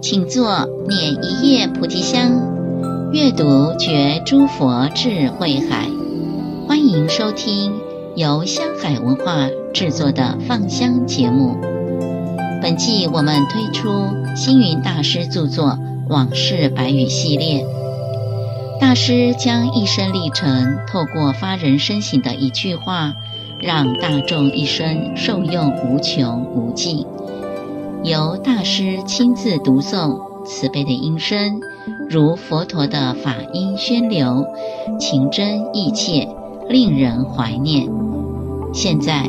请坐，捻一叶菩提香，阅读觉诸佛智慧海。欢迎收听由香海文化制作的放香节目。本季我们推出星云大师著作《往事白语》系列，大师将一生历程透过发人深省的一句话，让大众一生受用无穷无尽。由大师亲自读诵，慈悲的音声如佛陀的法音宣流，情真意切，令人怀念。现在，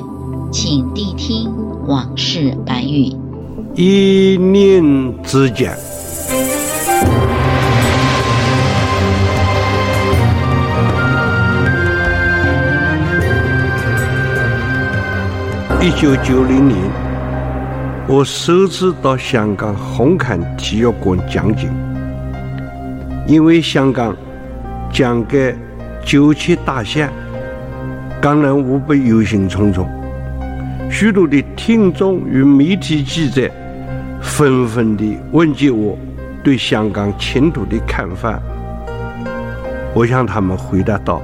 请谛听往事白语。一念之间，一九九零年。我首次到香港红磡体育馆讲经，因为香港将给九七大限，港人无不忧心忡忡，许多的听众与媒体记者纷纷地问及我对香港前途的看法。我向他们回答道：“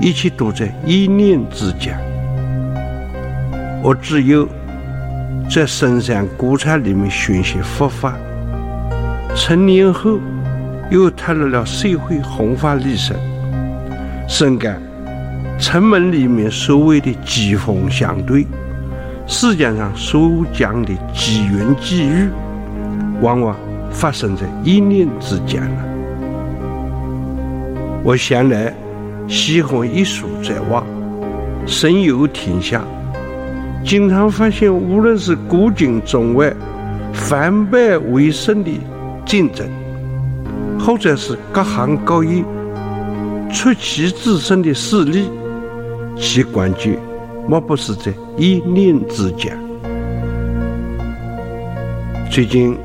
一切都在一念之间，我只有。”在深山古刹里面学习佛法，成年后又踏入了社会弘法历程，深感城门里面所谓的机锋相对，世界上所讲的机缘际遇，往往发生在一念之间了。我向来喜欢一书在外，神游天下。经常发现，无论是古今中外，反败为胜的竞争，或者是各行各业出奇制胜的事例，其关键莫不是在一念之间。最近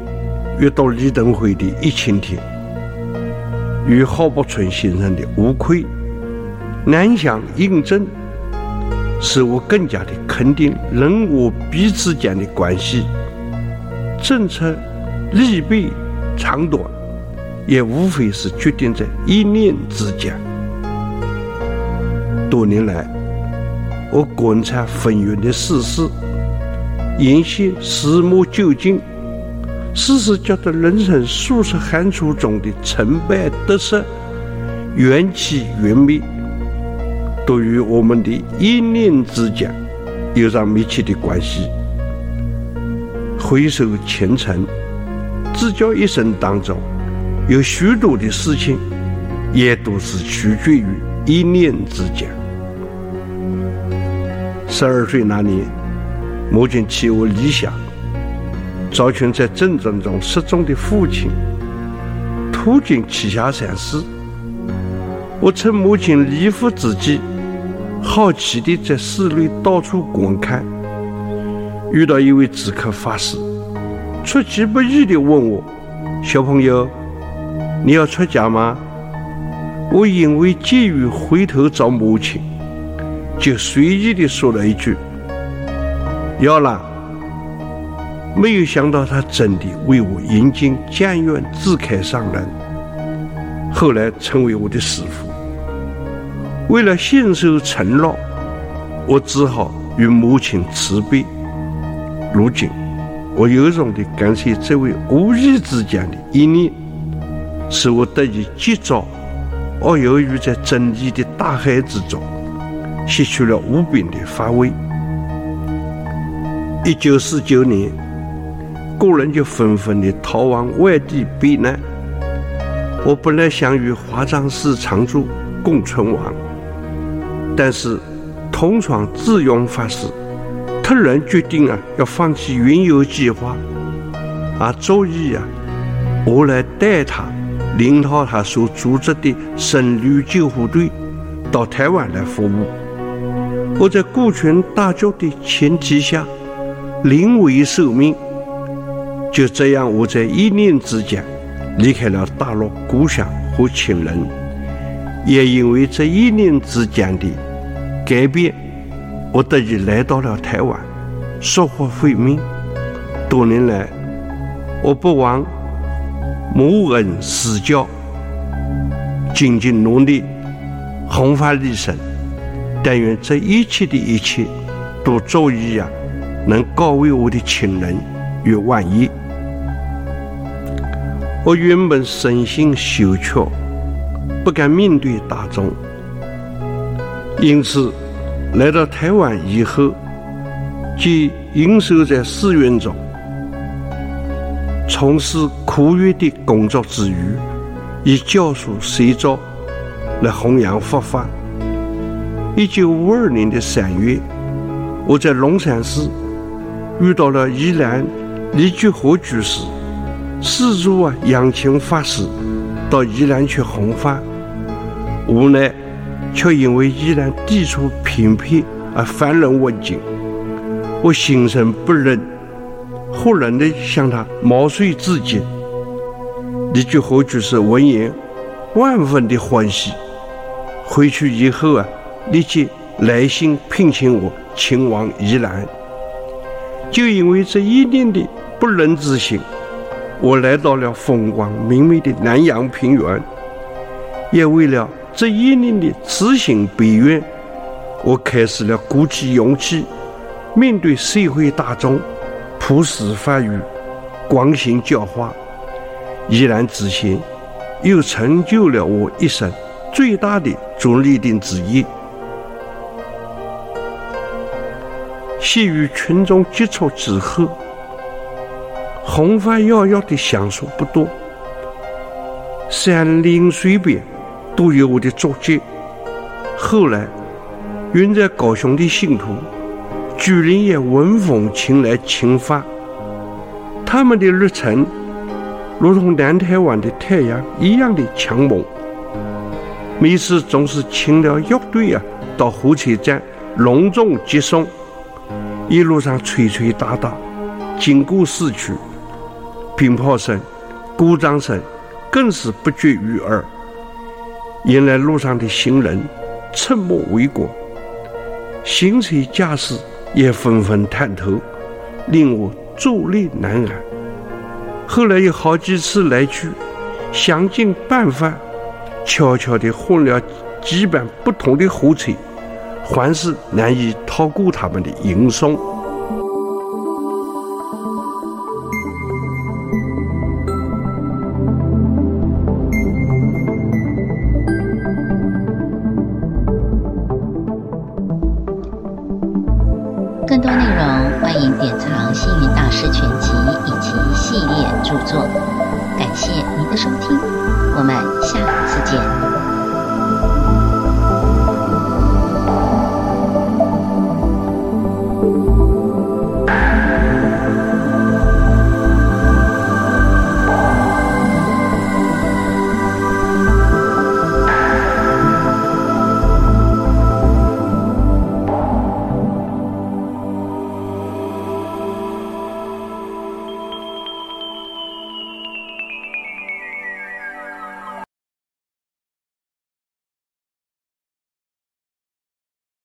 阅读李登辉的《一千天》，与郝柏村先生的《无愧》，难相印证。使我更加的肯定人我彼此间的关系，政策利弊长短，也无非是决定在一念之间。多年来，我观察纷纭的世事，研习始末究竟，时时觉得人生数十寒暑中的成败得失、缘起缘灭。都与我们的一念之间有着密切的关系。回首前尘，自觉一生当中有许多的事情，也都是取决于一念之间。十二岁那年，母亲替我立下找寻在战争中失踪的父亲，途经栖霞山时，我趁母亲离府之际。好奇地在寺内到处观看，遇到一位知客法师，出其不意地问我：“小朋友，你要出家吗？”我因为急于回头找母亲，就随意地说了一句：“要了。”没有想到他真的为我引进监院智开上人，后来成为我的师傅。为了信守承诺，我只好与母亲辞别。如今，我由衷地感谢这位无意之间的一念，使我得以及早而由于在真理的大海之中，吸取了无边的发味。一九四九年，国人就纷纷地逃往外地避难。我本来想与华藏寺常住共存亡。但是，同窗智勇法师突然决定啊，要放弃原有计划，而周意啊，我来带他，领导他所组织的僧侣救护队到台湾来服务。我在顾全大局的前提下，临危受命，就这样，我在一念之间离开了大陆故乡和亲人，也因为这一念之间的改变，我得以来到了台湾，收获慧命。多年来，我不忘母恩师教，精进努力，弘法利生。但愿这一切的一切，都足以呀，能告慰我的亲人与万一。我原本身心羞怯，不敢面对大众，因此来到台湾以后，即隐守在寺院中，从事苦乐的工作之余，以教书随诏来弘扬佛法。一九五二年的三月，我在龙山寺遇到了宜兰李居和居士，四处啊邀请法师到宜兰去弘法，无奈却因为宜兰地处偏僻而繁人问津，我心生不忍，忽然的向他毛遂自荐。李居和居士闻言，万分的欢喜，回去以后啊。立即来信聘请我前往宜兰，就因为这一念的不忍之心，我来到了风光明媚的南洋平原，也为了这一念的此心悲愿，我开始了鼓起勇气，面对社会大众，普施法语，广行教化，怡然之心，又成就了我一生最大的着力点之一。系与群众接触之后，弘法要要的享受不多，山林水边都有我的足迹。后来，远在高雄的信徒，居然也闻风前来请发。他们的日程，如同南台湾的太阳一样的强猛。每次总是请了乐队啊，到火车站隆重接送。一路上吹吹打打，经过市区，鞭炮声、鼓掌声更是不绝于耳。引来路上的行人侧目围观，行车驾驶也纷纷探头，令我坐立难安。后来有好几次来去，想尽办法，悄悄地换了几班不同的火车。凡是难以逃过他们的吟诵更多内容欢迎点藏星云大师全集以及系列著作。感谢您的收听我们下次见。